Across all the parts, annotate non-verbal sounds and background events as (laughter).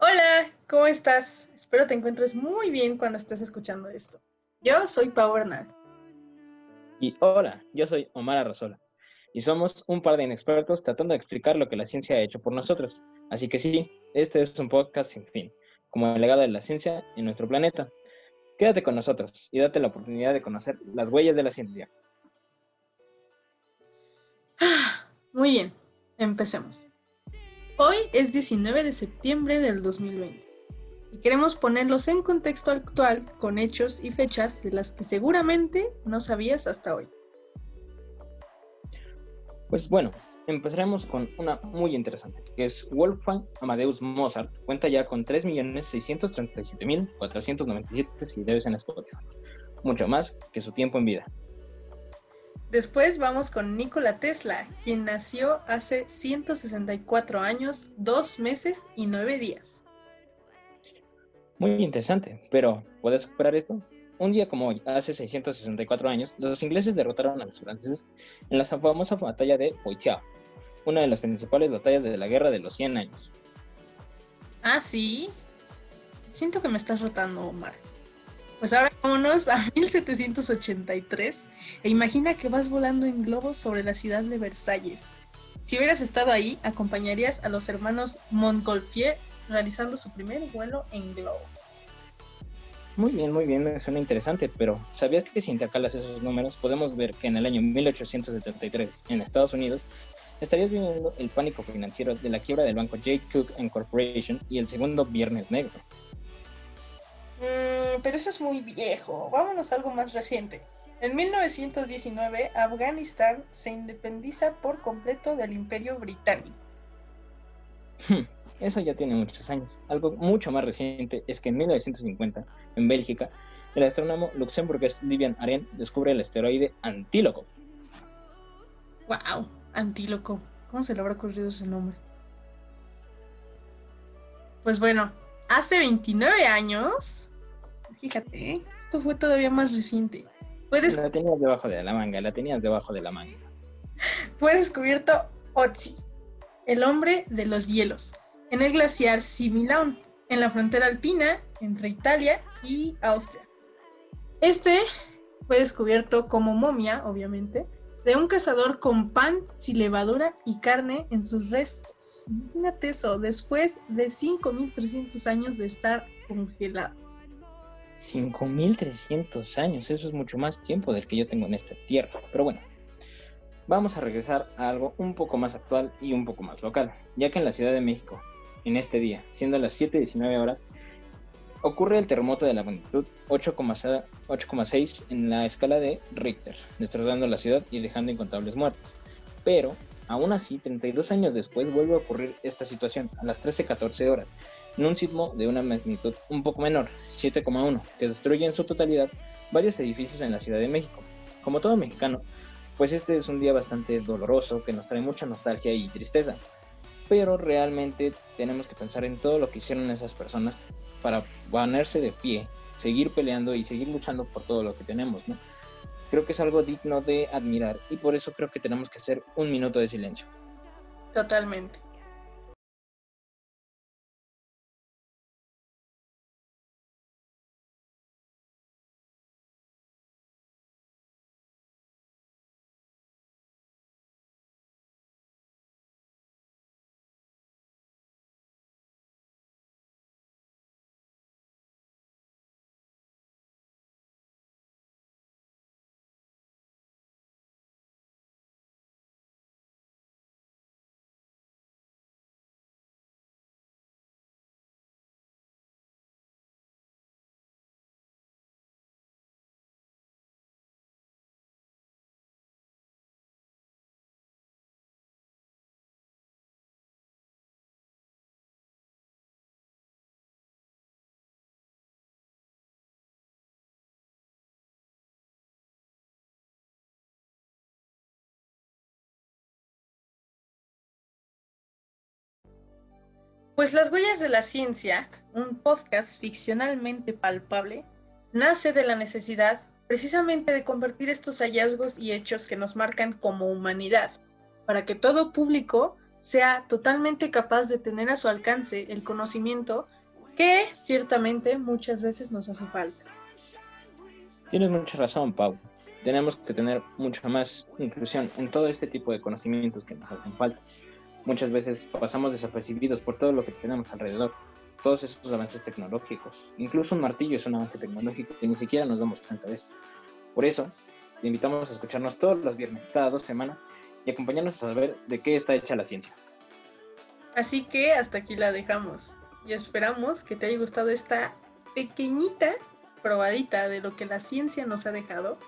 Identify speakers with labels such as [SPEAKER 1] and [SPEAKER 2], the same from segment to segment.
[SPEAKER 1] Hola, ¿cómo estás? Espero te encuentres muy bien cuando estés escuchando esto. Yo soy Pau Bernal.
[SPEAKER 2] Y hola, yo soy Omar Arrazola. Y somos un par de inexpertos tratando de explicar lo que la ciencia ha hecho por nosotros. Así que sí, este es un podcast sin fin, como el legado de la ciencia en nuestro planeta. Quédate con nosotros y date la oportunidad de conocer las huellas de la ciencia.
[SPEAKER 1] Muy bien, empecemos. Hoy es 19 de septiembre del 2020 y queremos ponerlos en contexto actual con hechos y fechas de las que seguramente no sabías hasta hoy.
[SPEAKER 2] Pues bueno, empezaremos con una muy interesante, que es Wolfgang Amadeus Mozart, cuenta ya con 3.637.497 seguidores en Spotify, mucho más que su tiempo en vida.
[SPEAKER 1] Después vamos con Nikola Tesla, quien nació hace 164 años, dos meses y nueve días.
[SPEAKER 2] Muy interesante, pero ¿puedes superar esto? Un día como hoy, hace 664 años, los ingleses derrotaron a los franceses en la famosa batalla de Poitiers, una de las principales batallas de la Guerra de los 100 años.
[SPEAKER 1] Ah, sí. Siento que me estás rotando, Omar. Pues ahora vámonos a (laughs) 1783 e imagina que vas volando en globo sobre la ciudad de Versalles. Si hubieras estado ahí, acompañarías a los hermanos Montgolfier realizando su primer vuelo en globo.
[SPEAKER 2] Muy bien, muy bien, suena interesante, pero ¿sabías que si intercalas esos números podemos ver que en el año 1873 en Estados Unidos estarías viviendo el pánico financiero de la quiebra del banco J. Cook Corporation y el segundo Viernes Negro?
[SPEAKER 1] Mm, pero eso es muy viejo. Vámonos a algo más reciente. En 1919, Afganistán se independiza por completo del Imperio Británico.
[SPEAKER 2] Hmm, eso ya tiene muchos años. Algo mucho más reciente es que en 1950, en Bélgica, el astrónomo luxemburgués Livian Aren descubre el asteroide Antíloco.
[SPEAKER 1] ¡Wow! Antíloco. ¿Cómo se le habrá ocurrido ese nombre? Pues bueno, hace 29 años, Fíjate, esto fue todavía más reciente.
[SPEAKER 2] La tenías debajo de la manga, la tenías debajo de la manga. (laughs)
[SPEAKER 1] Fue descubierto Otzi, el hombre de los hielos, en el glaciar Similaun, en la frontera alpina entre Italia y Austria. Este fue descubierto como momia, obviamente, de un cazador con pan sin levadura y carne en sus restos. Imagínate eso, después de 5.300 años de estar congelado.
[SPEAKER 2] 5.300 años, eso es mucho más tiempo del que yo tengo en esta tierra. Pero bueno, vamos a regresar a algo un poco más actual y un poco más local, ya que en la Ciudad de México, en este día, siendo las 7.19 horas, ocurre el terremoto de la magnitud 8,6 en la escala de Richter, destrozando la ciudad y dejando incontables muertos. Pero, aún así, 32 años después vuelve a ocurrir esta situación, a las 13.14 horas, en un sismo de una magnitud un poco menor, 7,1, que destruye en su totalidad varios edificios en la Ciudad de México. Como todo mexicano, pues este es un día bastante doloroso que nos trae mucha nostalgia y tristeza. Pero realmente tenemos que pensar en todo lo que hicieron esas personas para ponerse de pie, seguir peleando y seguir luchando por todo lo que tenemos, ¿no? Creo que es algo digno de admirar y por eso creo que tenemos que hacer un minuto de silencio.
[SPEAKER 1] Totalmente. Pues Las Huellas de la Ciencia, un podcast ficcionalmente palpable, nace de la necesidad precisamente de convertir estos hallazgos y hechos que nos marcan como humanidad, para que todo público sea totalmente capaz de tener a su alcance el conocimiento que ciertamente muchas veces nos hace falta.
[SPEAKER 2] Tienes mucha razón, Pau. Tenemos que tener mucha más inclusión en todo este tipo de conocimientos que nos hacen falta. Muchas veces pasamos desapercibidos por todo lo que tenemos alrededor, todos esos avances tecnológicos. Incluso un martillo es un avance tecnológico y ni siquiera nos damos cuenta de eso. Por eso, te invitamos a escucharnos todos los viernes, cada dos semanas, y acompañarnos a saber de qué está hecha la ciencia.
[SPEAKER 1] Así que hasta aquí la dejamos y esperamos que te haya gustado esta pequeñita probadita de lo que la ciencia nos ha dejado.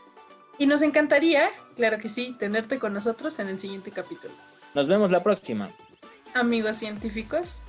[SPEAKER 1] Y nos encantaría, claro que sí, tenerte con nosotros en el siguiente capítulo.
[SPEAKER 2] Nos vemos la próxima.
[SPEAKER 1] Amigos científicos,